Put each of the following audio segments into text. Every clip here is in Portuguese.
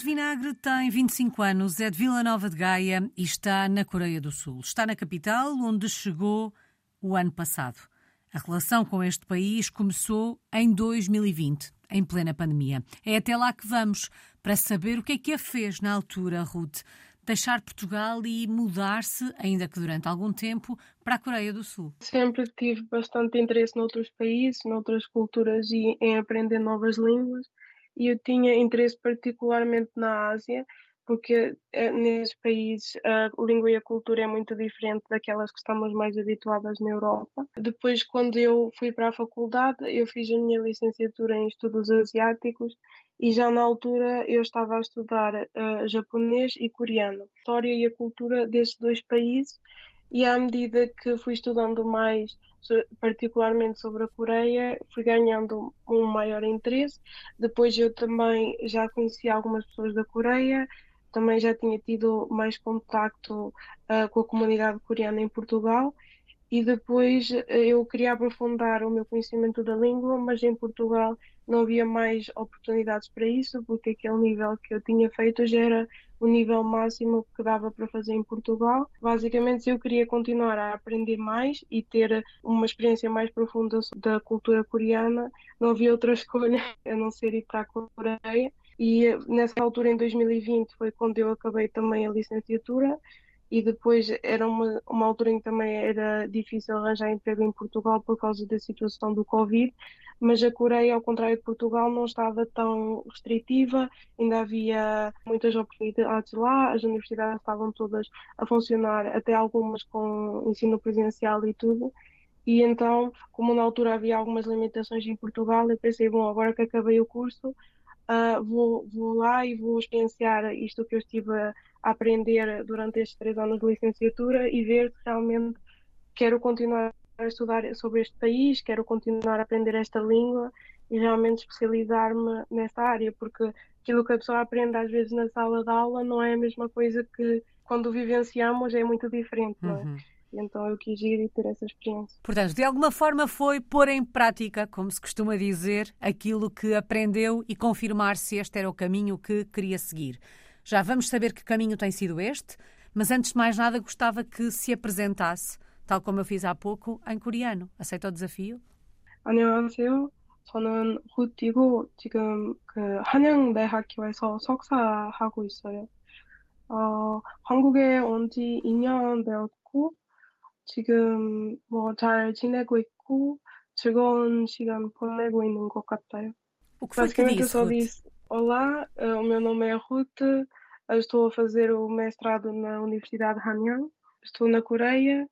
Ruth Vinagre tem 25 anos, é de Vila Nova de Gaia e está na Coreia do Sul. Está na capital, onde chegou o ano passado. A relação com este país começou em 2020, em plena pandemia. É até lá que vamos, para saber o que é que a fez na altura, Ruth, deixar Portugal e mudar-se, ainda que durante algum tempo, para a Coreia do Sul. Sempre tive bastante interesse noutros países, noutras culturas e em aprender novas línguas e eu tinha interesse particularmente na Ásia, porque eh, nesses países a língua e a cultura é muito diferente daquelas que estamos mais habituadas na Europa. Depois, quando eu fui para a faculdade, eu fiz a minha licenciatura em estudos asiáticos e já na altura eu estava a estudar uh, japonês e coreano, a história e a cultura desses dois países e à medida que fui estudando mais, particularmente sobre a Coreia, fui ganhando um maior interesse. Depois eu também já conheci algumas pessoas da Coreia, também já tinha tido mais contacto uh, com a comunidade coreana em Portugal e depois eh, eu queria aprofundar o meu conhecimento da língua, mas em Portugal não havia mais oportunidades para isso, porque aquele nível que eu tinha feito já era o nível máximo que dava para fazer em Portugal. Basicamente, se eu queria continuar a aprender mais e ter uma experiência mais profunda da cultura coreana, não havia outra escolha a não ser ir para a Coreia. E eh, nessa altura, em 2020, foi quando eu acabei também a licenciatura e depois era uma, uma altura em que também era difícil arranjar emprego em Portugal por causa da situação do Covid, mas a Coreia, ao contrário de Portugal, não estava tão restritiva, ainda havia muitas oportunidades lá, as universidades estavam todas a funcionar, até algumas com ensino presencial e tudo. E então, como na altura havia algumas limitações em Portugal, eu pensei, bom, agora que acabei o curso, uh, vou, vou lá e vou experienciar isto que eu estive a aprender durante estes três anos de licenciatura e ver se realmente quero continuar a estudar sobre este país, quero continuar a aprender esta língua e realmente especializar-me nesta área, porque aquilo que a pessoa aprende às vezes na sala de aula não é a mesma coisa que quando vivenciamos, é muito diferente, não é? Uhum então eu quis ir e ter essa experiência. Portanto, de alguma forma foi pôr em prática, como se costuma dizer, aquilo que aprendeu e confirmar se este era o caminho que queria seguir. Já vamos saber que caminho tem sido este, mas antes de mais nada gostava que se apresentasse, tal como eu fiz há pouco, em coreano. Aceita o desafio? 안녕하세요. 저는 굿이고 지금 그 한양대학교에서 석사하고 있어요. 어, 한국에 온 지 2년 되었고 지금 뭐 잘 지내고 있고 즐거운 시간 보내고 있는 것 같아요. O que foi que disse, Ruth? Olá, eh, o meu nome é Ruth, estou a fazer o mestrado na Universidade Hanyang, estou na Coreia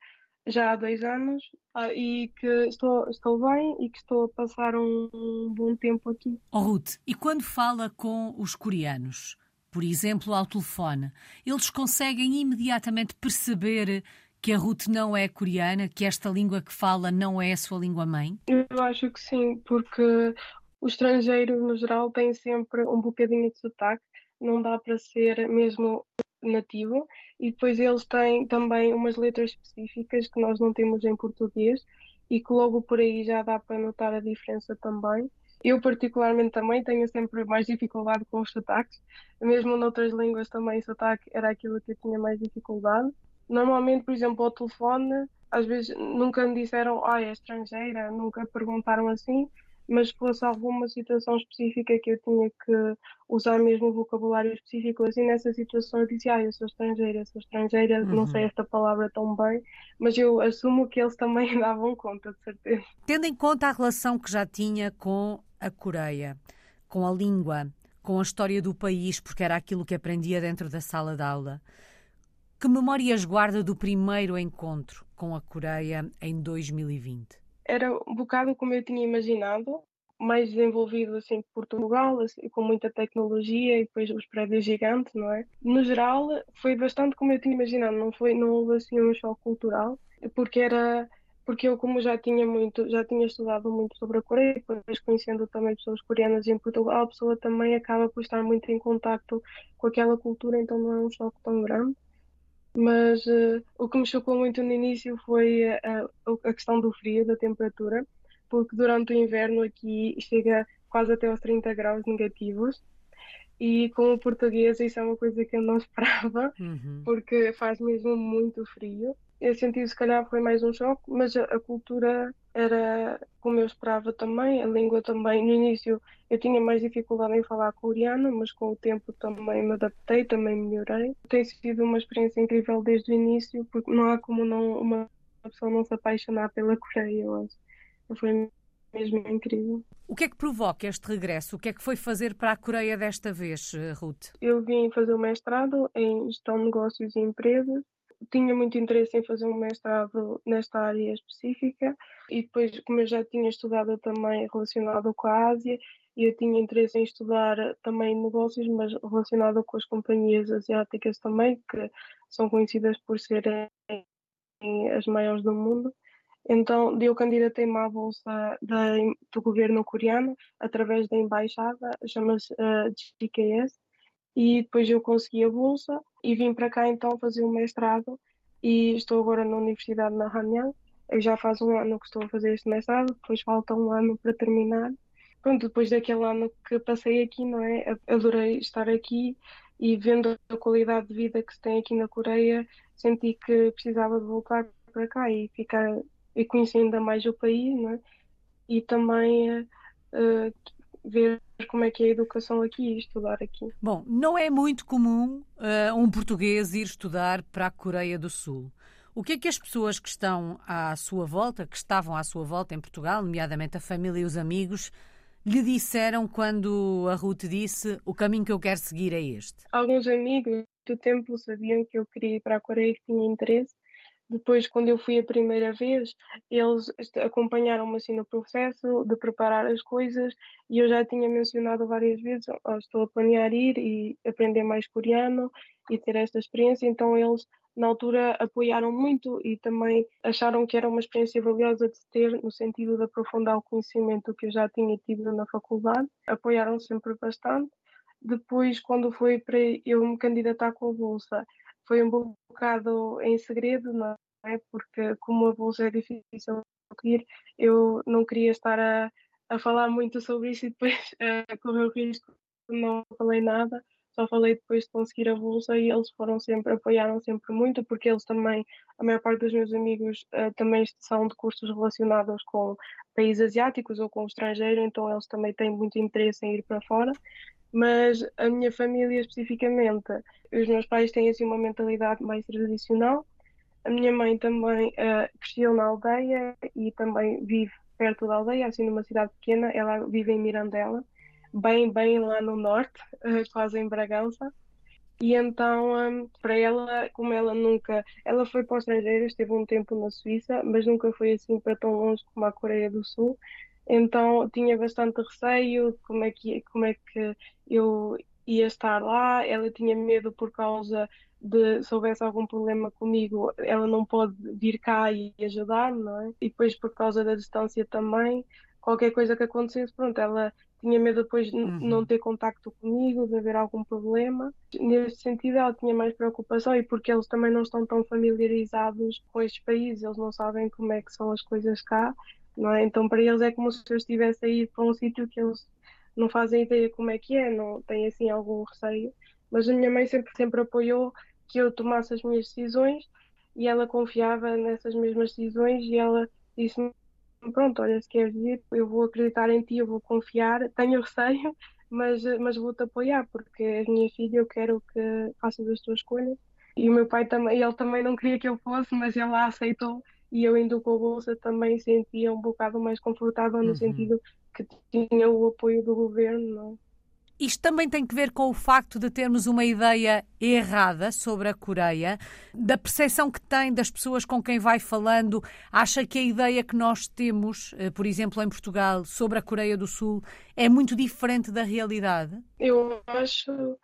já há dois anos ah, e que estou, estou bem e que estou a passar um, um bom tempo aqui. Oh, Ruth, e quando fala com os coreanos, por exemplo, ao telefone, eles conseguem imediatamente perceber que a Ruth não é coreana, que esta língua que fala não é a sua língua mãe? Eu acho que sim, porque o estrangeiro, no geral, tem sempre um bocadinho de sotaque, não dá para ser mesmo nativo. E depois eles têm também umas letras específicas que nós não temos em português e que logo por aí já dá para notar a diferença também. Eu, particularmente, também tenho sempre mais dificuldade com os sotaques. Mesmo noutras línguas também, sotaque era aquilo que eu tinha mais dificuldade. Normalmente, por exemplo, ao telefone, às vezes nunca me disseram, ah, é estrangeira, nunca perguntaram assim, mas fosse alguma situação específica que eu tinha que usar mesmo vocabulário específico, assim nessa situação eu dizia, ah, eu sou estrangeira, sou estrangeira, uhum. não sei esta palavra tão bem, mas eu assumo que eles também davam conta, de certeza. Tendo em conta a relação que já tinha com a Coreia, com a língua, com a história do país, porque era aquilo que aprendia dentro da sala de aula, que memórias guarda do primeiro encontro com a Coreia em 2020? era um bocado como eu tinha imaginado, mais desenvolvido assim por Portugal, assim, com muita tecnologia e depois os prédios gigantes, não é? No geral, foi bastante como eu tinha imaginado, não foi, não houve assim um choque cultural, porque era porque eu como já tinha muito, já tinha estudado muito sobre a Coreia, depois conhecendo também pessoas coreanas em Portugal, a pessoa também acaba por estar muito em contacto com aquela cultura, então não é um choque tão grande. Mas uh, o que me chocou muito no início foi a, a questão do frio, da temperatura, porque durante o inverno aqui chega quase até aos 30 graus negativos E com o português, isso é uma coisa que eu não esperava, Uhum. porque faz mesmo muito frio. Esse sentido, se calhar, foi mais um choque, mas a, a cultura era como eu esperava também, a língua também. No início, eu tinha mais dificuldade em falar coreano, mas com o tempo também me adaptei, também melhorei. Tem sido uma experiência incrível desde o início, porque não há como não, uma pessoa não se apaixonar pela Coreia, eu acho. Foi mesmo incrível. O que é que provoca este regresso? O que é que foi fazer para a Coreia desta vez, eh, Ruth? Eu vim fazer o mestrado em gestão de negócios e empresas. Tinha muito interesse em fazer um mestrado nesta área específica e depois, como eu já tinha estudado também relacionado com a Ásia, eu tinha interesse em estudar também negócios, mas relacionado com as companhias asiáticas também, que são conhecidas por serem as maiores do mundo. Então, eu candidatei-me à bolsa da, do governo coreano através da embaixada, chama-se uh, GKS, e depois eu consegui a bolsa e vim para cá então fazer o mestrado e estou agora na Universidade na Hanyang. Eu já faz um ano que estou a fazer este mestrado, depois falta um ano para terminar. Pronto, depois daquele ano que passei aqui, não é? Adorei estar aqui e vendo a qualidade de vida que se tem aqui na Coreia, senti que precisava de voltar para cá e ficar e conhecer ainda mais o país, né? e também uh, ver como é que é a educação aqui e estudar aqui. Bom, não é muito comum uh, um português ir estudar para a Coreia do Sul. O que é que as pessoas que estão à sua volta, que estavam à sua volta em Portugal, nomeadamente a família e os amigos, lhe disseram quando a Ruth disse o caminho que eu quero seguir é este? Alguns amigos do tempo sabiam que eu queria ir para a Coreia e que tinha interesse, depois, quando eu fui a primeira vez, eles acompanharam-me assim no processo de preparar as coisas e eu já tinha mencionado várias vezes, oh, estou a planear ir e aprender mais coreano e ter esta experiência, então eles na altura apoiaram muito e também acharam que era uma experiência valiosa de ter no sentido de aprofundar o conhecimento que eu já tinha tido na faculdade, apoiaram sempre bastante. Depois, quando foi para eu me candidatar com a bolsa, foi um bocado em segredo, não é? Porque como a bolsa é difícil de ir, eu não queria estar a, a falar muito sobre isso e depois uh, correr o risco não falei nada, só falei depois de conseguir a bolsa e eles foram sempre, apoiaram sempre muito, porque eles também, a maior parte dos meus amigos uh, também são de cursos relacionados com países asiáticos ou com o estrangeiro, então eles também têm muito interesse em ir para fora mas a minha família especificamente, os meus pais têm assim uma mentalidade mais tradicional. A minha mãe também uh, cresceu na aldeia e também vive perto da aldeia, assim numa cidade pequena. Ela vive em Mirandela, bem, bem lá no norte, uh, quase em Bragança. E então, um, para ela, como ela nunca. Ela foi para o estrangeiro, esteve um tempo na Suíça, mas nunca foi assim para tão longe como a Coreia do Sul. Então tinha bastante receio de como é que, como é que eu ia estar lá. Ela tinha medo por causa de se houvesse algum problema comigo, ela não pode vir cá e ajudar, não é? E depois por causa da distância também, qualquer coisa que acontecesse, pronto, ela tinha medo depois de uhum. não ter contacto comigo, de haver algum problema. Nesse sentido, ela tinha mais preocupação e porque eles também não estão tão familiarizados com estes países, eles não sabem como é que são as coisas cá não é? Então para eles é como se eu estivesse a ir para um sítio que eles não fazem ideia como é que é, não têm assim algum receio. Mas a minha mãe sempre, sempre apoiou que eu tomasse as minhas decisões e ela confiava nessas mesmas decisões e ela disse-me pronto, olha, se queres ir, eu vou acreditar em ti, eu vou confiar, tenho receio, mas, mas vou-te apoiar, porque és minha filha, eu quero que faças as tuas escolhas. E o meu pai também, ele também não queria que eu fosse, mas ele lá aceitou e eu indo com a bolsa também sentia um bocado mais confortável no uhum. sentido que tinha o apoio do governo. Não é? Isto também tem que ver com o facto de termos uma ideia errada sobre a Coreia, da percepção que tem das pessoas com quem vai falando. Acha que a ideia que nós temos, eh, por exemplo, em Portugal, sobre a Coreia do Sul é muito diferente da realidade? Eu acho.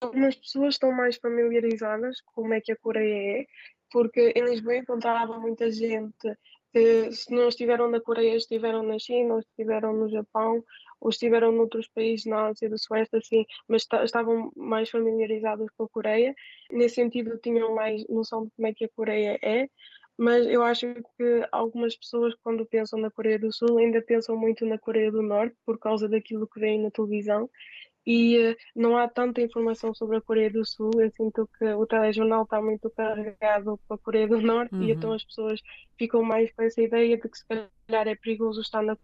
Algumas pessoas estão mais familiarizadas com como é que a Coreia é, porque em Lisboa encontrava muita gente que, se não estiveram na Coreia, estiveram na China, ou estiveram no Japão, ou estiveram noutros países na Ásia do Sueste, assim, mas estavam mais familiarizados com a Coreia. Nesse sentido, tinham mais noção de como é que a Coreia é. Mas eu acho que algumas pessoas, quando pensam na Coreia do Sul, ainda pensam muito na Coreia do Norte, por causa daquilo que vem na televisão e uh, não há tanta informação sobre a Coreia do Sul. Eu sinto que o telejornal está muito carregado para a Coreia do Norte uhum. e então as pessoas ficam mais com essa ideia de que se calhar é perigoso estar na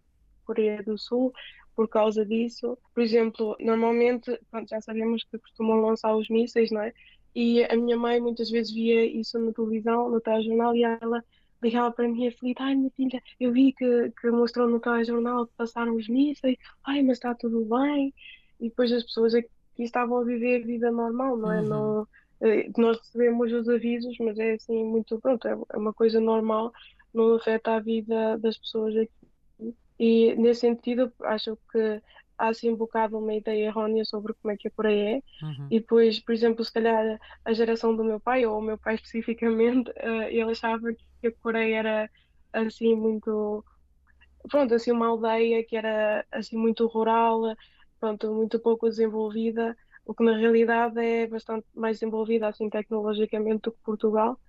Coreia do Sul por causa disso. Por exemplo, normalmente, pronto, já sabemos que costumam lançar os mísseis, não é? E a minha mãe muitas vezes via isso na televisão, no telejornal, e ela ligava para mim aflita, ai minha filha, eu vi que, que mostrou no telejornal que passaram os mísseis, ai, mas está tudo bem. E depois as pessoas aqui estavam a viver a vida normal, não é? Uhum. Não, eh, nós recebemos os avisos, mas é assim muito, pronto, é, é uma coisa normal, não afeta a vida das pessoas aqui. E nesse sentido, acho que há assim um bocado uma ideia errónea sobre como é que a Coreia é. Uhum. E depois, por exemplo, se calhar a geração do meu pai, ou o meu pai especificamente, uh, ele achava que a Coreia era assim muito. Pronto, assim uma aldeia que era assim muito rural, pronto, muito pouco desenvolvida, o que na realidade é bastante mais desenvolvida assim tecnologicamente do que Portugal.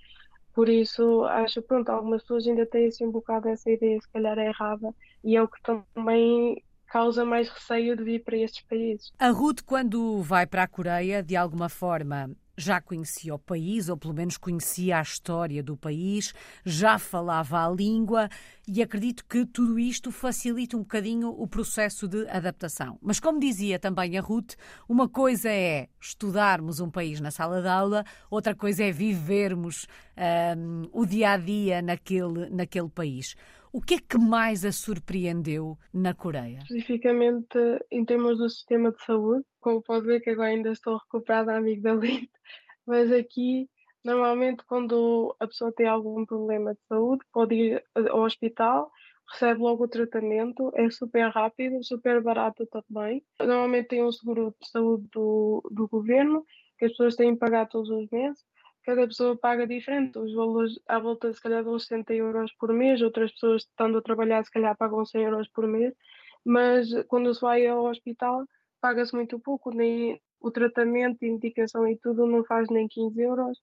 Por isso, acho pronto, algumas pessoas ainda têm assim um bocado essa ideia, se calhar é errada, e é o que também causa mais receio de vir para estes países. A Ruth, quando vai para a Coreia, de alguma forma já conhecia o país, ou pelo menos conhecia a história do país, já falava a língua e acredito que tudo isto facilita um bocadinho o processo de adaptação. Mas, como dizia também a Ruth, uma coisa é estudarmos um país na sala de aula, outra coisa é vivermos um, o dia a dia naquele, naquele país. O que é que mais a surpreendeu na Coreia? Especificamente em termos do sistema de saúde, como pode ver que agora ainda estou recuperada amigdalite, mas aqui normalmente quando a pessoa tem algum problema de saúde pode ir ao hospital, recebe logo o tratamento, é super rápido, super barato também. Normalmente tem um seguro de saúde do, do governo que as pessoas têm que pagar todos os meses cada pessoa paga diferente. Os valores à volta, se calhar, uns 60 euros por mês, outras pessoas estando a trabalhar, se calhar, pagam 100 euros por mês, mas quando se vai ao hospital, paga-se muito pouco, nem o tratamento, indicação e tudo não faz nem 15 euros.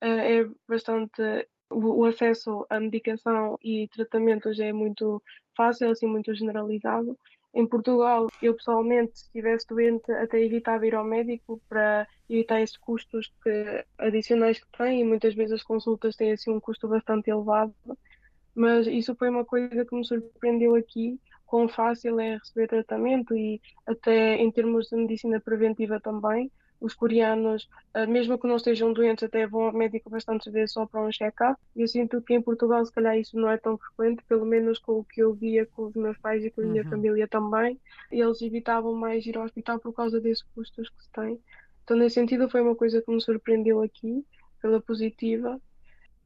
Eh, é bastante. O acesso à medicação e tratamento já é muito fácil, assim, muito generalizado. Em Portugal, eu pessoalmente, se estivesse doente, até evitava ir ao médico para evitar esses custos que, adicionais que tem e muitas vezes as consultas têm assim um custo bastante elevado. Mas isso foi uma coisa que me surpreendeu aqui, quão fácil é receber tratamento e até em termos de medicina preventiva também os coreanos, eh, mesmo que não estejam doentes, até vão ao médico bastantes vezes só para um check-up. Eu sinto que em Portugal, se calhar, isso não é tão frequente, pelo menos com o que eu via com os meus pais e com a minha uhum. família também. Eles evitavam mais ir ao hospital por causa desses custos que se tem. Então, nesse sentido, foi uma coisa que me surpreendeu aqui, pela positiva.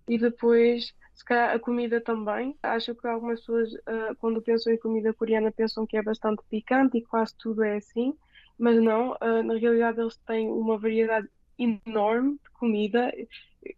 E depois, se calhar, a comida também. Acho que algumas pessoas, uh, quando pensam em comida coreana, pensam que é bastante picante e quase tudo é assim mas não, uh, na realidade eles têm uma variedade enorme de comida.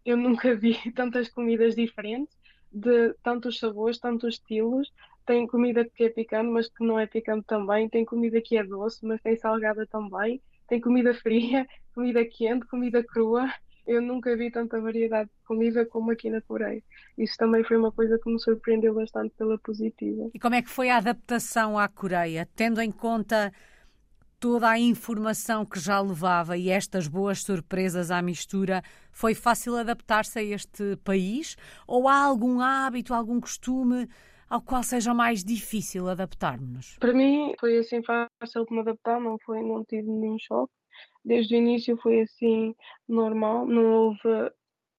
Eu nunca vi tantas comidas diferentes, de tantos sabores, tantos estilos. Tem comida que é picante, mas que não é picante também. Tem comida que é doce, mas tem salgada também. Tem comida fria, comida quente, comida crua. Eu nunca vi tanta variedade de comida como aqui na Coreia. Isso também foi uma coisa que me surpreendeu bastante pela positiva. E como é que foi a adaptação à Coreia, tendo em conta toda a informação que já levava e estas boas surpresas à mistura, foi fácil adaptar-se a este país? Ou há algum hábito, algum costume ao qual seja mais difícil adaptar-nos? Para mim foi assim fácil de me adaptar, não foi, não tive nenhum choque. Desde o início foi assim normal, não houve,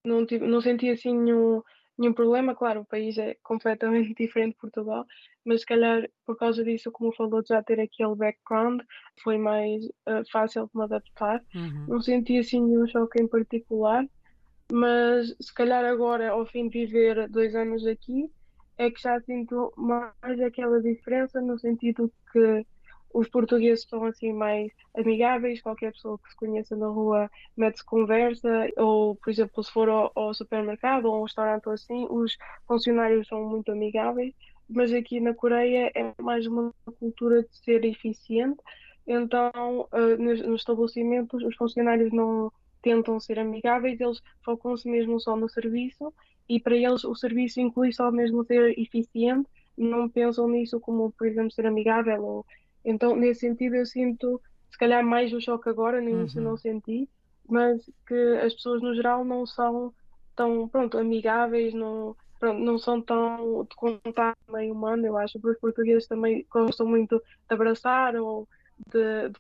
não tive, não senti assim nenhum nenhum problema. Claro, o país é completamente diferente de Portugal, mas se calhar por causa disso, como falou, já ter aquele background, foi mais uh, fácil de me adaptar. Uhum. Não senti assim nenhum choque em particular, mas se calhar agora, ao fim de viver dois anos aqui, é que já sinto mais aquela diferença no sentido que os portugueses são assim mais amigáveis, qualquer pessoa que se conheça na rua mete-se conversa, ou por exemplo, se for ao, ao, supermercado ou a um restaurante ou assim, os funcionários são muito amigáveis, mas aqui na Coreia é mais uma cultura de ser eficiente, então uh, nos, nos estabelecimentos os funcionários não tentam ser amigáveis, eles focam-se mesmo só no serviço e para eles o serviço inclui só mesmo ser eficiente, não pensam nisso como, por exemplo, ser amigável ou então, nesse sentido, eu sinto se calhar mais o choque agora, no início uhum. não senti, mas que as pessoas no geral não são tão, pronto, amigáveis, não, pronto, não são tão de contato meio humano, eu acho, porque os portugueses também gostam muito de abraçar ou de, de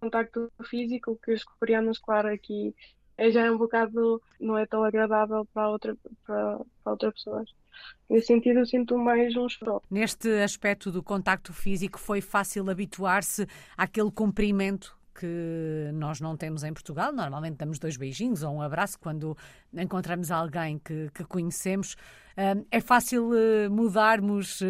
contacto físico, que os coreanos, claro, aqui é já é um bocado, não é tão agradável para, outra, para, para outras pessoas. Nesse sentido, eu sinto mais um choque. Neste aspecto do contacto físico, foi fácil habituar-se àquele cumprimento que nós não temos em Portugal. Normalmente damos dois beijinhos ou um abraço quando encontramos alguém que, que conhecemos. É fácil eh, mudarmos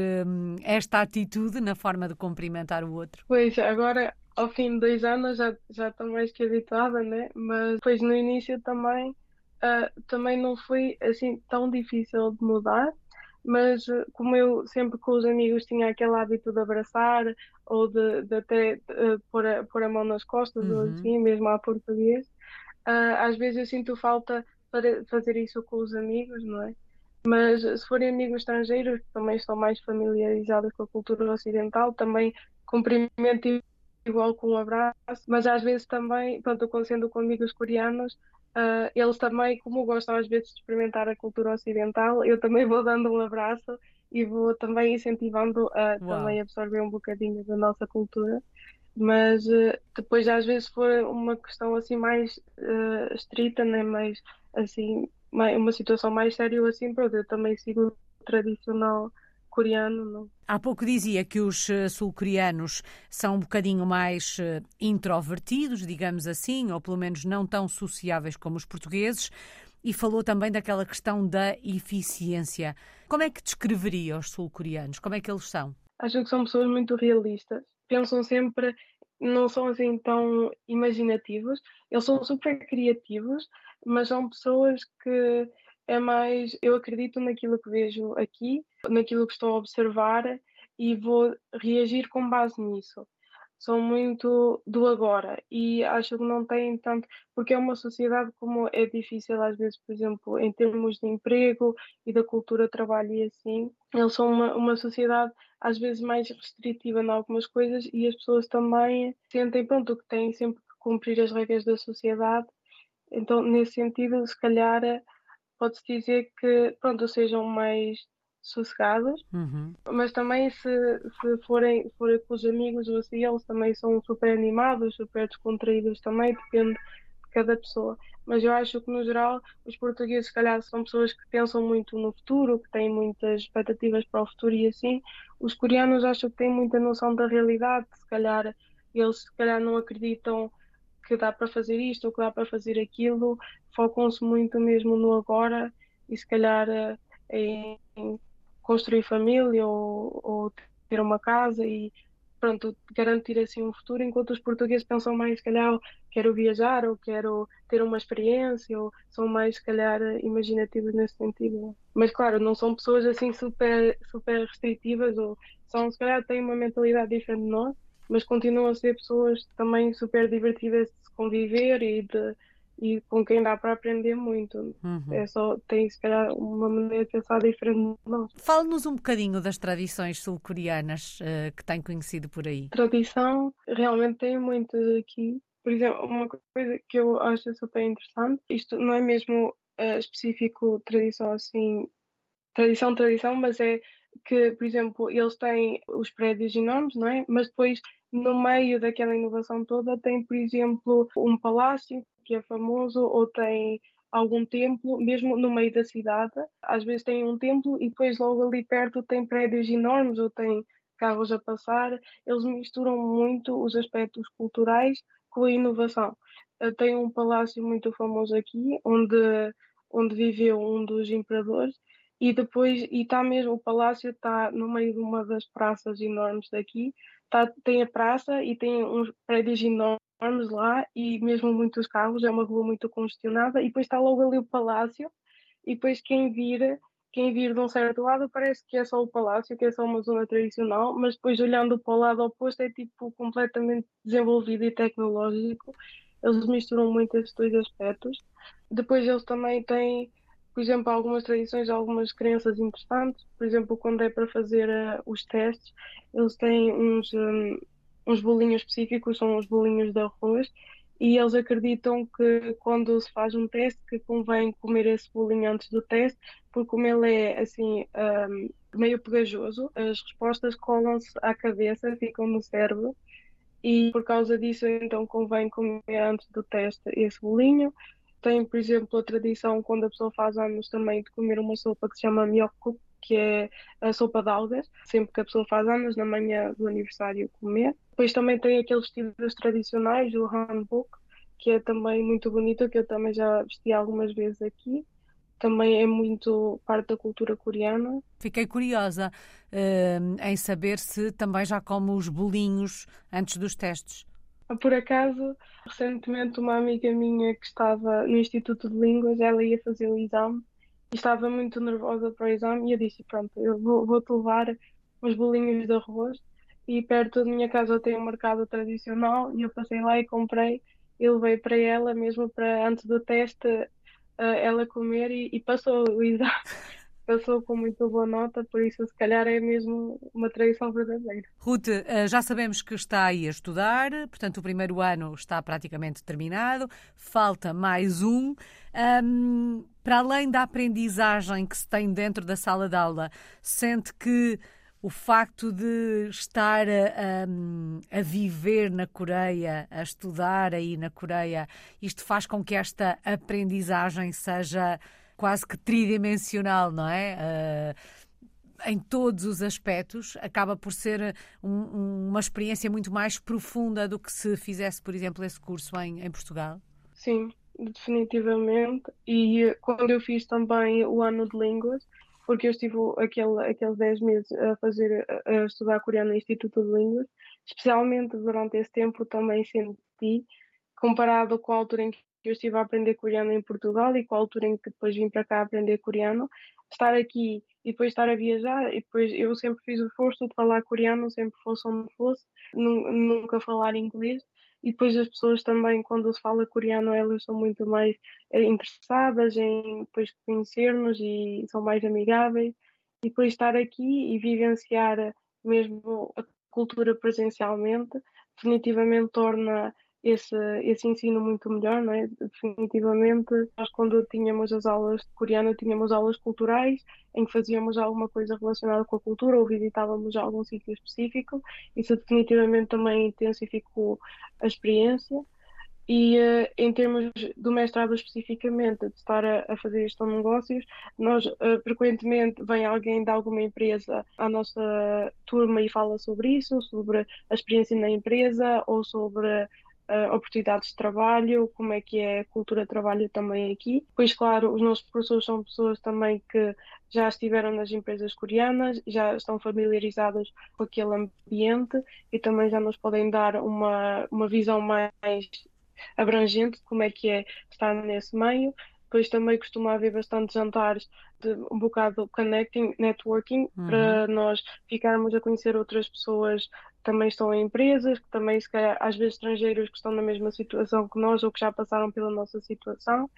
esta atitude na forma de cumprimentar o outro? Pois, agora, ao fim de dois anos, já, já estou mais que habituada, né? Mas depois no início também, uh, também não foi assim tão difícil de mudar mas eh, como eu sempre com os amigos tinha aquele hábito de abraçar ou de, de até uh, pôr, a, pôr a mão nas costas uhum. ou assim, mesmo à português, uh, às vezes eu sinto falta para fazer isso com os amigos, não é? Mas se forem amigos estrangeiros, que também estão mais familiarizados com a cultura ocidental, também cumprimento igual com um abraço, mas às vezes também, pronto, sendo com amigos coreanos, Uh, eles também, como gostam às vezes de experimentar a cultura ocidental, eu também vou dando um abraço e vou também incentivando a Uau. também absorver um bocadinho da nossa cultura. Mas uh, depois, às vezes, for uma questão assim mais uh, estrita, né? mais assim, mais, uma situação mais séria, assim, pronto, eu também sigo o tradicional coreano. Não? Há pouco dizia que os eh, sul-coreanos são um bocadinho mais eh, introvertidos, digamos assim, ou pelo menos não tão sociáveis como os portugueses, e falou também daquela questão da eficiência. Como é que descreveria os sul-coreanos? Como é que eles são? Acho que são pessoas muito realistas. Pensam sempre, não são assim tão imaginativos. Eles são super criativos, mas são pessoas que é mais eu acredito naquilo que vejo aqui, naquilo que estou a observar e vou reagir com base nisso. Sou muito do agora e acho que não tem tanto, porque é uma sociedade como é difícil às vezes, por exemplo, em termos de emprego e da cultura trabalho e assim, eles são uma, uma sociedade às vezes mais restritiva em algumas coisas e as pessoas também sentem, pronto, que têm sempre que cumprir as regras da sociedade. Então, nesse sentido, se calhar pode-se dizer que pronto, sejam mais sossegados, uhum. mas também se, se forem, forem com os amigos ou assim, eles também são super animados, super descontraídos também, depende de cada pessoa. Mas eu acho que no geral os portugueses se calhar são pessoas que pensam muito no futuro, que têm muitas expectativas para o futuro e assim. Os coreanos acho que têm muita noção da realidade, se calhar eles se calhar não acreditam que dá para fazer isto ou que dá para fazer aquilo, focam-se muito mesmo no agora e se calhar eh, em construir família ou, ou ter uma casa e pronto, garantir assim um futuro, enquanto os portugueses pensam mais, se calhar, quero viajar ou quero ter uma experiência, ou são mais, se calhar, imaginativos nesse sentido. Mas, claro, não são pessoas assim super, super restritivas, ou são, se calhar, têm uma mentalidade diferente de nós, mas continuam a ser pessoas também super divertidas de se conviver e, de, e com quem dá para aprender muito. Uhum. É só, tem se calhar uma maneira de pensar diferente de nós. Fale-nos um bocadinho das tradições sul-coreanas uh, que tem conhecido por aí. Tradição, realmente tem muitas aqui. Por exemplo, uma coisa que eu acho super interessante, isto não é mesmo uh, específico tradição assim, tradição, tradição, mas é que, por exemplo, eles têm os prédios enormes, não é? Mas depois, no meio daquela inovação toda, tem, por exemplo, um palácio que é famoso, ou tem algum templo, mesmo no meio da cidade. Às vezes tem um templo e depois logo ali perto tem prédios enormes ou tem carros a passar. Eles misturam muito os aspectos culturais com a inovação. Eh, tem um palácio muito famoso aqui, onde, onde viveu um dos imperadores, e depois, e está mesmo, o palácio está no meio de uma das praças enormes daqui, tá, tem a praça e tem uns prédios enormes lá e mesmo muitos carros, é uma rua muito congestionada e depois está logo ali o palácio e depois quem vir, quem vir de um certo lado parece que é só o palácio, que é só uma zona tradicional, mas depois olhando para o lado oposto é tipo completamente desenvolvido e tecnológico. Eles misturam muito esses dois aspectos. Depois eles também têm por exemplo, algumas tradições, algumas crenças interessantes. Por exemplo, quando é para fazer uh, os testes, eles têm uns, um, uns bolinhos específicos, são os bolinhos de arroz, e eles acreditam que quando se faz um teste que convém comer esse bolinho antes do teste, porque como ele é assim um, meio pegajoso, as respostas colam-se à cabeça, ficam no cérebro e por causa disso então convém comer antes do teste esse bolinho. Tem, por exemplo, a tradição quando a pessoa faz anos também de comer uma sopa que se chama mioco, que é a sopa de algas, sempre que a pessoa faz anos, na manhã do aniversário comer. Depois também tem aqueles vestidos tradicionais, o handbook, que é também muito bonito, que eu também já vesti algumas vezes aqui também é muito parte da cultura coreana. Fiquei curiosa uh, em saber se também já come os bolinhos antes dos testes. Por acaso, recentemente uma amiga minha que estava no Instituto de Línguas, ela ia fazer o exame e estava muito nervosa para o exame e eu disse, pronto, eu vou, vou-te levar uns bolinhos de arroz e perto da minha casa tenho um mercado tradicional e eu passei lá e comprei e levei para ela mesmo para antes do teste ela comer e, e passou o exame. Passou com muito boa nota, por isso se calhar é mesmo uma traição verdadeira. Ruth, eh, já sabemos que está aí a estudar, portanto o primeiro ano está praticamente terminado, falta mais um. um para além da aprendizagem que se tem dentro da sala de aula, sente que o facto de estar a, a, a, viver na Coreia, a estudar aí na Coreia, isto faz com que esta aprendizagem seja quase que tridimensional, não é? Uh, em todos os aspectos, acaba por ser um, uma experiência muito mais profunda do que se fizesse, por exemplo, esse curso em, em Portugal. Sim, definitivamente. E quando eu fiz também o ano de línguas, porque eu estive aquele, aqueles 10 meses a fazer, a estudar coreano no Instituto de Línguas, especialmente durante esse tempo também senti, comparado com a altura em que eu estive a aprender coreano em Portugal e com a altura em que depois vim para cá aprender coreano, estar aqui e depois estar a viajar, e depois eu sempre fiz o esforço de falar coreano, sempre fosse onde fosse, nunca falar inglês, e depois as pessoas também, quando se fala coreano, elas são muito mais eh, interessadas em depois conhecer-nos e são mais amigáveis. E depois estar aqui e vivenciar mesmo a cultura presencialmente, definitivamente torna esse, esse ensino muito melhor, não é? Definitivamente, nós quando tínhamos as aulas de coreano, tínhamos aulas culturais, em que fazíamos alguma coisa relacionada com a cultura ou visitávamos algum sítio específico. Isso definitivamente também intensificou a experiência. E uh, em termos do mestrado especificamente, de estar a, a fazer gestão de negócios, nós uh, frequentemente vem alguém de alguma empresa à nossa turma e fala sobre isso, sobre a experiência na empresa ou sobre uh, oportunidades de trabalho, como é que é a cultura de trabalho também aqui. Pois, claro, os nossos professores são pessoas também que já estiveram nas empresas coreanas, já estão familiarizadas com aquele ambiente e também já nos podem dar uma, uma visão mais abrangente de como é que é estar nesse meio. Depois também costuma haver bastante jantares de um bocado connecting, networking, uhum. para nós ficarmos a conhecer outras pessoas também estão em empresas, que também se calhar, às vezes estrangeiros que estão na mesma situação que nós ou que já passaram pela nossa situação.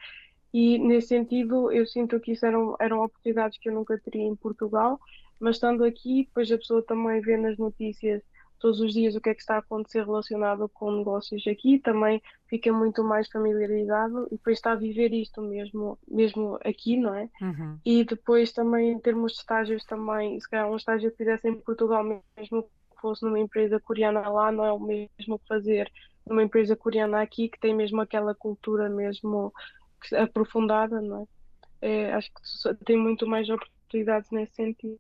E nesse sentido, eu sinto que isso eram, eram oportunidades que eu nunca teria em Portugal, mas estando aqui, depois a pessoa também vê nas notícias todos os dias o que é que está a acontecer relacionado com negócios aqui, também fica muito mais familiarizado e depois está a viver isto mesmo, mesmo aqui, não é? Uhum. E depois também em termos de estágios também, se calhar um estágio que fizesse em Portugal mesmo fosse numa empresa coreana lá, não é o mesmo que fazer numa empresa coreana aqui, que tem mesmo aquela cultura mesmo aprofundada, não é? é acho que tem muito mais oportunidades nesse sentido.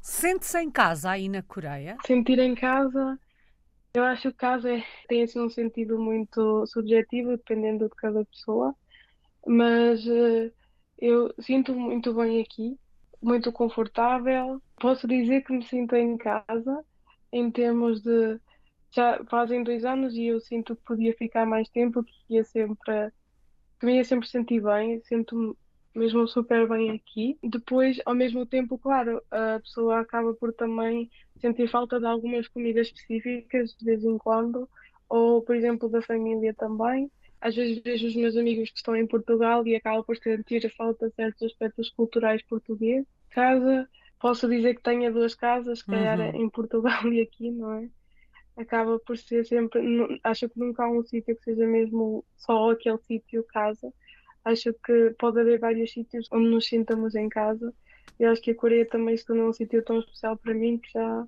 Sente-se em casa aí na Coreia? Sentir em casa, eu acho que casa é, tem assim um sentido muito subjetivo, dependendo de cada pessoa, mas uh, eu sinto muito bem aqui, muito confortável. Posso dizer que me sinto em casa, em termos de já fazem dois anos e eu sinto que podia ficar mais tempo, que ia sempre que me ia sempre sentir bem, sinto-me mesmo super bem aqui. Depois, ao mesmo tempo, claro, a pessoa acaba por também sentir falta de algumas comidas específicas de vez em quando, ou por exemplo da família também. Às vezes vejo os meus amigos que estão em Portugal e acabo por sentir a falta de certos aspectos culturais portugueses. Casa, posso dizer que tenho duas casas, se calhar uhum. em Portugal e aqui, não é? acaba por ser sempre. Acho que nunca há um sítio que seja mesmo só aquele sítio casa. Acho que pode haver vários sítios onde nos sintamos em casa. E acho que a Coreia também se tornou um sítio tão especial para mim que já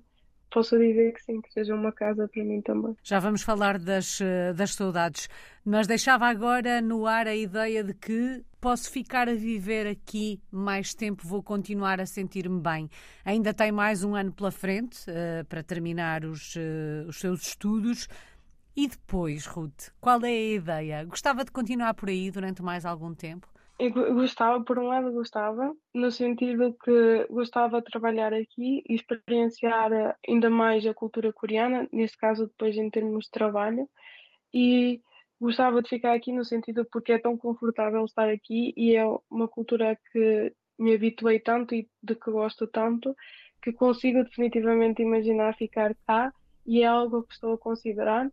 posso dizer que sim, que seja uma casa para mim também. Já vamos falar das, eh, das saudades, mas deixava agora no ar a ideia de que posso ficar a viver aqui mais tempo, vou continuar a sentir-me bem. Ainda tem mais um ano pela frente uh, para terminar os, uh, os seus estudos. E depois, Ruth, qual é a ideia? Gostava de continuar por aí durante mais algum tempo? Eu gostava, por um lado gostava, no sentido que gostava de trabalhar aqui e experienciar eh, ainda mais a cultura coreana, neste caso depois em termos de trabalho, e gostava de ficar aqui no sentido porque é tão confortável estar aqui e é uma cultura que me habituei tanto e de que gosto tanto que consigo definitivamente imaginar ficar cá e é algo que estou a considerar,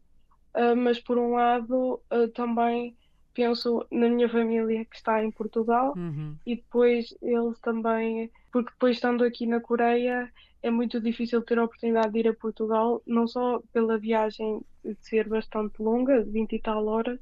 uh, mas por um lado uh, também penso na minha família que está em Portugal uhum. e depois eles também, porque depois estando aqui na Coreia é muito difícil ter a oportunidade de ir a Portugal, não só pela viagem de ser bastante longa, 20 e tal horas,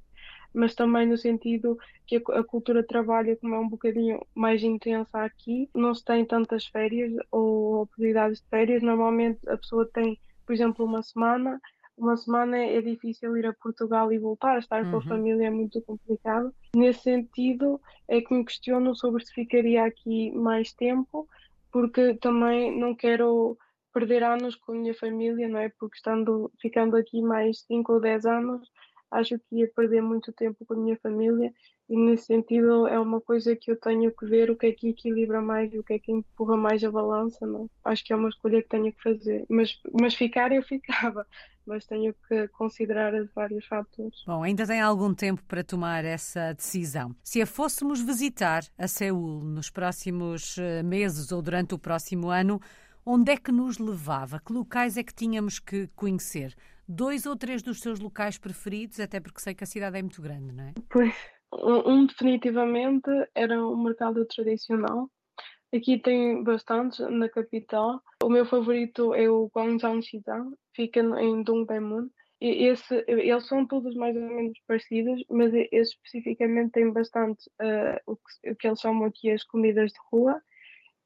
mas também no sentido que a, cultura de trabalho, como é um bocadinho mais intensa aqui, não se tem tantas férias ou oportunidades de férias. Normalmente a pessoa tem, por exemplo, uma semana uma semana é difícil ir a Portugal e voltar, estar uhum. com a uhum. família é muito complicado. Nesse sentido, é que me questiono sobre se ficaria aqui mais tempo, porque também não quero perder anos com a minha família, não é? Porque estando, ficando aqui mais 5 ou 10 anos, acho que ia perder muito tempo com a minha família e nesse sentido é uma coisa que eu tenho que ver o que é que equilibra mais e o que é que empurra mais a balança, não? Acho que é uma escolha que tenho que fazer, mas, mas ficar eu ficava, mas tenho que considerar vários fatores. Bom, ainda tem algum tempo para tomar essa decisão. Se a fôssemos visitar a Seul nos próximos eh, meses ou durante o próximo ano, onde é que nos levava? Que locais é que tínhamos que conhecer? dois ou três dos seus locais preferidos, até porque sei que a cidade é muito grande, não é? Pois, um, definitivamente era o mercado tradicional. Aqui tem bastantes na capital. O meu favorito é o Guangzhou Xizang, fica em Dongdaemun. Esse, eles são todos mais ou menos parecidos, mas esse especificamente tem bastante uh, o, que, o que eles chamam aqui as comidas de rua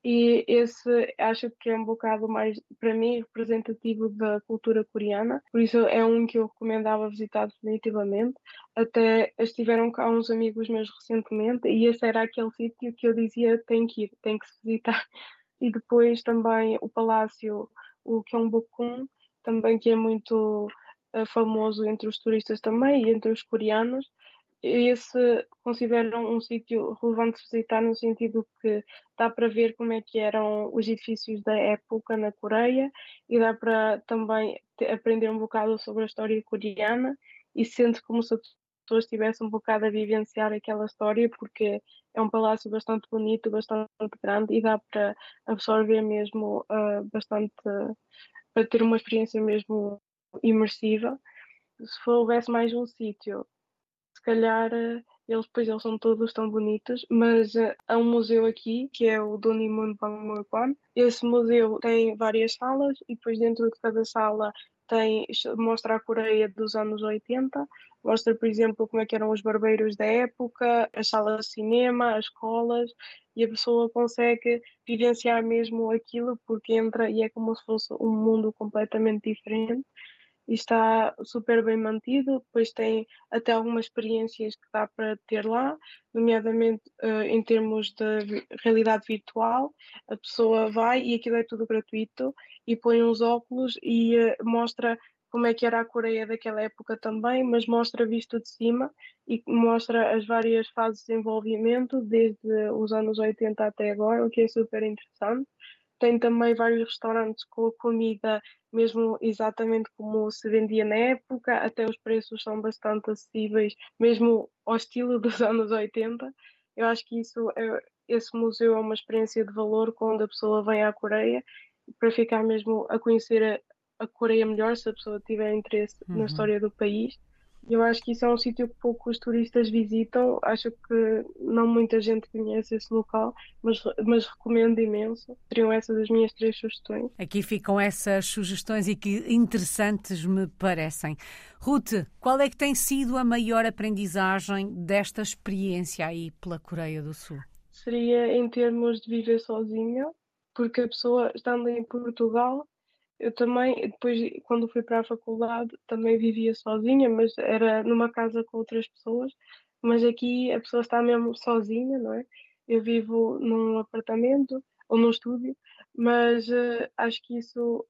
e esse acho que é um bocado mais, para mim, representativo da cultura coreana, por isso é um que eu recomendava visitar definitivamente. Até estiveram cá uns amigos meus recentemente e esse era aquele sítio que eu dizia tem que ir, tem que se visitar. E depois também o palácio, o Gyeongbokgung, também que é muito uh, famoso entre os turistas também e entre os coreanos esse consideram um sítio relevante visitar no sentido que dá para ver como é que eram os edifícios da época na Coreia e dá para também aprender um bocado sobre a história coreana e sente como se as pessoas estivessem um bocado a vivenciar aquela história porque é um palácio bastante bonito, bastante grande e dá para absorver mesmo uh, bastante, para ter uma experiência mesmo imersiva. Se houvesse mais um sítio calhar eh, eles depois eles são todos tão bonitos, mas uh, há um museu aqui que é o Donimun Bangmorkwan. Esse museu tem várias salas e depois dentro de cada sala tem mostra a Coreia dos anos 80, mostra por exemplo como é que eram os barbeiros da época, as salas de cinema, as escolas e a pessoa consegue vivenciar mesmo aquilo porque entra e é como se fosse um mundo completamente diferente e está super bem mantido. Depois tem até algumas experiências que dá para ter lá, nomeadamente uh, em termos de realidade virtual. A pessoa vai e aquilo é tudo gratuito e põe uns óculos e uh, mostra como é que era a Coreia daquela época também, mas mostra visto de cima e mostra as várias fases de desenvolvimento, desde os anos 80 até agora, o que é super interessante. Tem também vários restaurantes com comida mesmo exatamente como se vendia na época, até os preços são bastante acessíveis, mesmo ao estilo dos anos 80. Eu acho que isso é, esse museu é uma experiência de valor quando a pessoa vem à Coreia para ficar mesmo a conhecer a, a Coreia melhor, se a pessoa tiver interesse uhum. na história do país. Eu acho que isso é um sítio que poucos turistas visitam. Acho que não muita gente conhece esse local, mas, mas recomendo imenso. Seriam essas as minhas três sugestões. Aqui ficam essas sugestões e que interessantes me parecem. Ruth, qual é que tem sido a maior aprendizagem desta experiência aí pela Coreia do Sul? Seria em termos de viver sozinha, porque a pessoa, estando em Portugal, eu também, depois, quando fui para a faculdade, também vivia sozinha, mas era numa casa com outras pessoas. Mas aqui a pessoa está mesmo sozinha, não é? Eu vivo num apartamento ou num estúdio, mas uh, acho que isso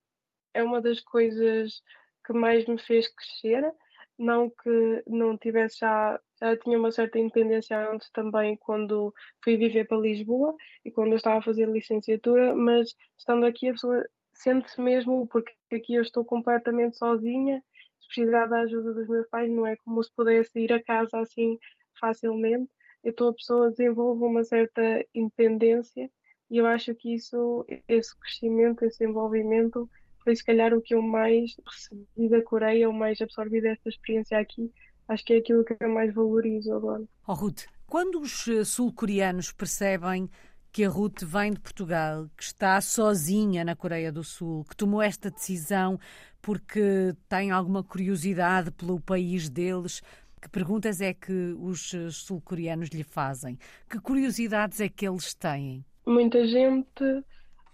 é uma das coisas que mais me fez crescer. Não que não tivesse já, já tinha uma certa independência antes também quando fui viver para Lisboa e quando eu estava a fazer licenciatura, mas estando aqui a pessoa sente-se mesmo, porque aqui eu estou completamente sozinha, se precisar da ajuda dos meus pais, não é como se pudesse ir a casa assim facilmente. Então a pessoa desenvolve uma certa independência e eu acho que isso, esse crescimento, esse envolvimento, foi se calhar o que eu mais recebi da Coreia, ou mais absorvi desta experiência aqui. Acho que é aquilo que eu mais valorizo agora. Oh, Ruth, quando os eh, sul-coreanos percebem que a Ruth vem de Portugal, que está sozinha na Coreia do Sul, que tomou esta decisão porque tem alguma curiosidade pelo país deles. Que perguntas é que os sul-coreanos lhe fazem? Que curiosidades é que eles têm? Muita gente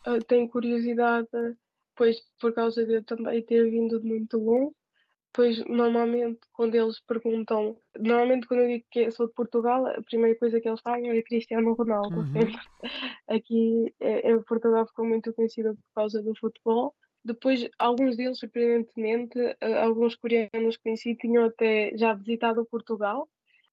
uh, tem curiosidade, pois por causa de eu também ter vindo de muito longe, Pois, normalmente, quando eles perguntam, normalmente quando eu digo que sou de Portugal, a primeira coisa que eles fazem é Cristiano Ronaldo. Uhum. Aqui é, Portugal ficou muito conhecido por causa do futebol. Depois, alguns deles, surpreendentemente, alguns coreanos que conheci tinham até já visitado Portugal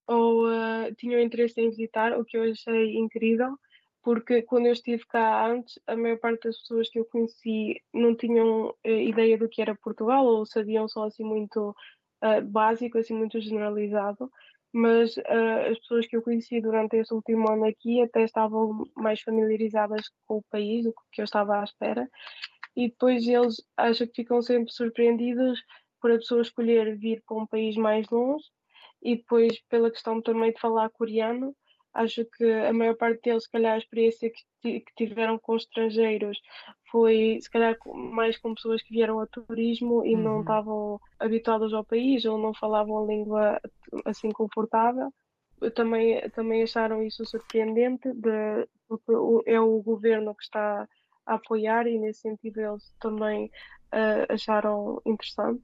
ou uh, tinham interesse em visitar, o que eu achei incrível porque quando eu estive cá antes, a maior parte das pessoas que eu conheci não tinham uh, ideia do que era Portugal ou sabiam só assim muito uh, básico, assim muito generalizado, mas uh, as pessoas que eu conheci durante este último ano aqui até estavam mais familiarizadas com o país do que eu estava à espera. E depois eles acho que ficam sempre surpreendidos por a pessoa escolher vir para um país mais longe e depois pela questão também de falar coreano acho que a maior parte deles, se calhar, a experiência que, que tiveram com estrangeiros foi, se calhar, mais com pessoas que vieram a turismo e uhum. não estavam habituadas ao país ou não falavam a língua assim confortável. Também, também acharam isso surpreendente, de, porque é o governo que está a apoiar e, nesse sentido, eles também uh, acharam interessante.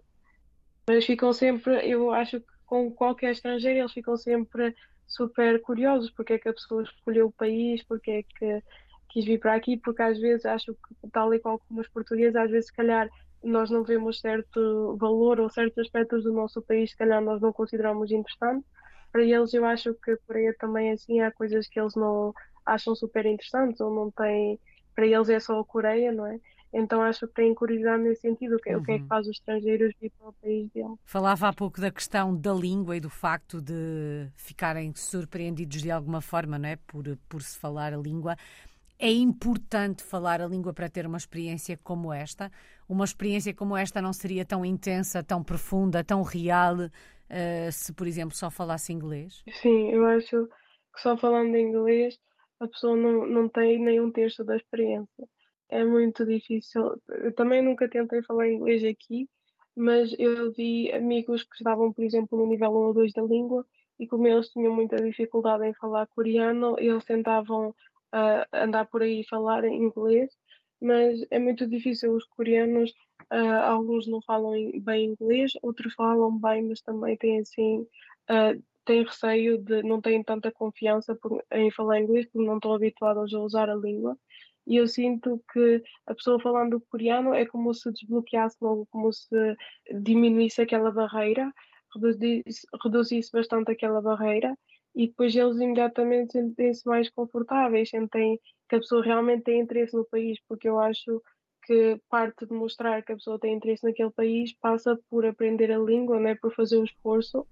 Mas ficam sempre, eu acho que com qualquer estrangeiro, eles ficam sempre super curiosos porque é que a pessoa escolheu o país, porque é que quis vir para aqui, porque às vezes acho que, tal e qual como os portugueses, às vezes se calhar nós não vemos certo valor ou certos aspectos do nosso país, se calhar nós não consideramos interessante. Para eles, eu acho que por aí também assim há coisas que eles não acham super interessantes ou não têm. Para eles é só a Coreia, não é? Então acho que tem curiosidade nesse sentido, o que, uhum. o que é que uhum. faz os estrangeiros vir para o país dele. Falava há pouco da questão da língua e do facto de ficarem surpreendidos de alguma forma, não é? Por, por se falar a língua. É importante falar a língua para ter uma experiência como esta. Uma experiência como esta não seria tão intensa, tão profunda, tão real, uh, se, por exemplo, só falasse inglês? Sim, eu acho que só falando inglês a pessoa não, não tem nem um terço da experiência é muito difícil. Eu também nunca tentei falar inglês aqui, mas eu vi amigos que estavam, por exemplo, no nível 1 ou 2 da língua e como eles tinham muita dificuldade em falar coreano, eles tentavam uh, andar por aí e falar inglês, mas é muito difícil. Os coreanos, uh, alguns não falam bem inglês, outros falam bem, mas também têm assim. Uh, têm receio de não têm tanta confiança por, em falar inglês porque não estão habituados a usar a língua e eu sinto que a pessoa falando coreano é como se desbloqueasse logo, como se diminuísse aquela barreira, reduzisse, reduzisse bastante aquela barreira e depois eles imediatamente sentem-se mais confortáveis, sentem que a pessoa realmente tem interesse no país, porque eu acho que parte de mostrar que a pessoa tem interesse naquele país passa por aprender a língua, né, por fazer um esforço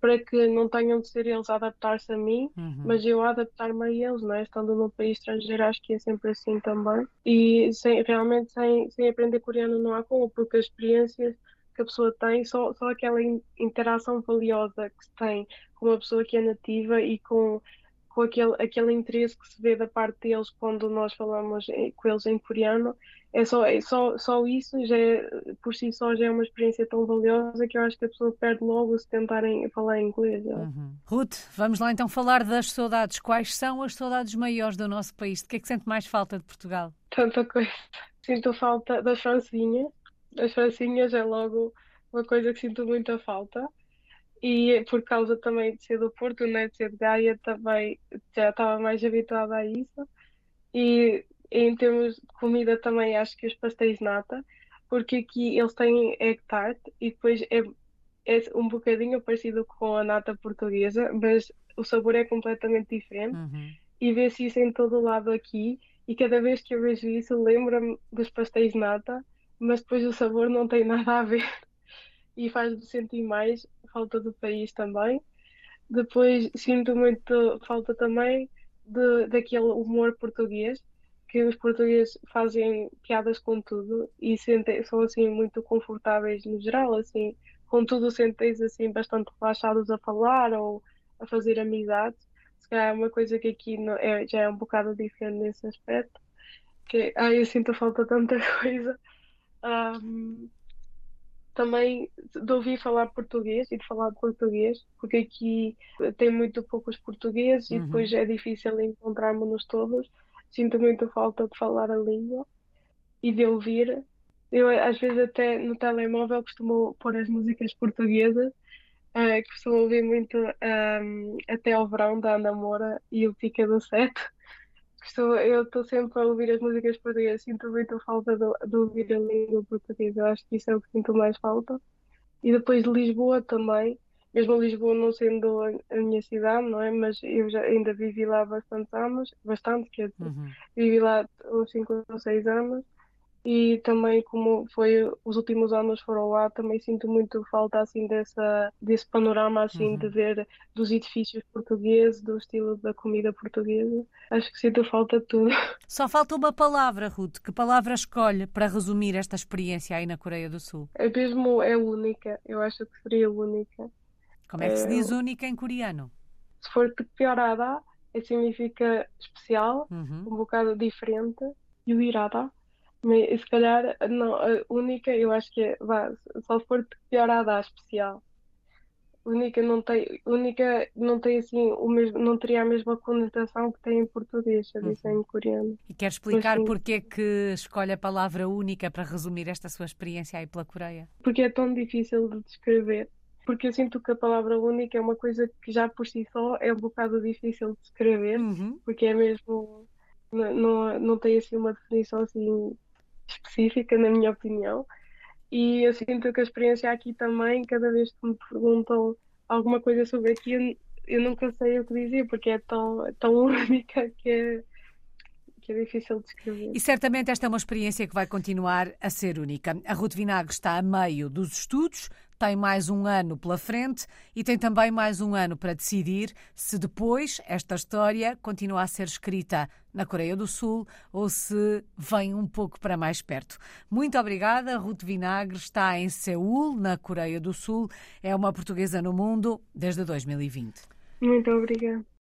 para que não tenham de ser eles a adaptar-se a mim, uhum. mas eu a adaptar-me a eles, não é? Estando num país estrangeiro, acho que é sempre assim também. E sem, realmente sem, sem aprender coreano não há como, porque as experiências que a pessoa tem, só, só aquela interação valiosa que se tem com uma pessoa que é nativa e com, com aquele, aquele interesse que se vê da parte deles quando nós falamos com eles em coreano, é só, é só, só isso já é, por si só já é uma experiência tão valiosa que eu acho que a pessoa perde logo se tentarem falar inglês. Uhum. Ruth, vamos lá então falar das saudades. Quais são as saudades maiores do nosso país? De que é que sente mais falta de Portugal? Tanta coisa. Sinto falta das francinhas. As francinhas é logo uma coisa que sinto muita falta. E por causa também de ser do Porto, né, de ser de Gaia, também já estava mais habituada a isso. E em termos de comida também acho que os pastéis nata, porque aqui eles têm egg tart e depois é, é um bocadinho parecido com a nata portuguesa, mas o sabor é completamente diferente uhum. e vê-se isso em todo o lado aqui e cada vez que eu vejo isso lembra-me dos pastéis nata, mas depois o sabor não tem nada a ver e faz-me sentir mais falta do país também. Depois sinto muito falta também de, daquele humor português que os portugueses fazem piadas com tudo e sentem, são assim muito confortáveis no geral, assim, com tudo sentem-se assim bastante relaxados a falar ou a fazer amizades. Se calhar é uma coisa que aqui não, é, já é um bocado diferente nesse aspecto. Que ai, eu sinto falta de tanta coisa. Um, também de ouvir falar português e de falar português, porque aqui tem muito poucos portugueses uhum. e depois é difícil encontrarmos-nos todos sinto muito falta de falar a língua e de ouvir. Eu, às vezes, até no telemóvel, costumo pôr as músicas portuguesas, uh, costumo ouvir muito um, ehm, Até ao Verão da Ana Moura e o Pica do Sete. eu estou sempre a ouvir as músicas portuguesas, sinto muito falta de, de ouvir a língua portuguesa, acho que isso é o que sinto mais falta. E depois de Lisboa também, mesmo Lisboa não sendo a, minha cidade, não é? Mas eu já ainda vivi lá bastantes anos, bastante, quer dizer, uhum. vivi lá uns 5 ou 6 anos. E também como foi os últimos anos foram lá também sinto muito falta assim dessa desse panorama assim uhum. de ver dos edifícios portugueses do estilo da comida portuguesa. Acho que sinto falta de tudo. Só falta uma palavra Ruth. Que palavra escolhe para resumir esta experiência aí na Coreia do Sul? É mesmo é única. Eu acho que seria única como é que se diz única em coreano? Se for piorada, significa especial, uhum. um bocado diferente. E o irada, mas se calhar não, a única, eu acho que é, vá, só for piorada, especial. Única não tem, única não tem assim o mesmo, não teria a mesma conotação que tem em português, dizer uhum. em coreano. E quer explicar Mas, porque é que escolhe a palavra única para resumir esta sua experiência aí pela Coreia? Porque é tão difícil de descrever porque eu sinto que a palavra única é uma coisa que já por si só é um bocado difícil de escrever, uhum. porque é mesmo. Não, não, tem assim uma definição assim específica, na minha opinião. E eu sinto que a experiência aqui também, cada vez que me perguntam alguma coisa sobre aqui, eu, eu nunca sei o que dizer, porque é tão, tão única que é, que é difícil de escrever. E certamente esta é uma experiência que vai continuar a ser única. A Ruth Vinagre está a meio dos estudos, tem mais um ano pela frente e tem também mais um ano para decidir se depois esta história continua a ser escrita na Coreia do Sul ou se vem um pouco para mais perto. Muito obrigada. Ruth Vinagre está em Seul, na Coreia do Sul. É uma portuguesa no mundo desde 2020. Muito obrigada.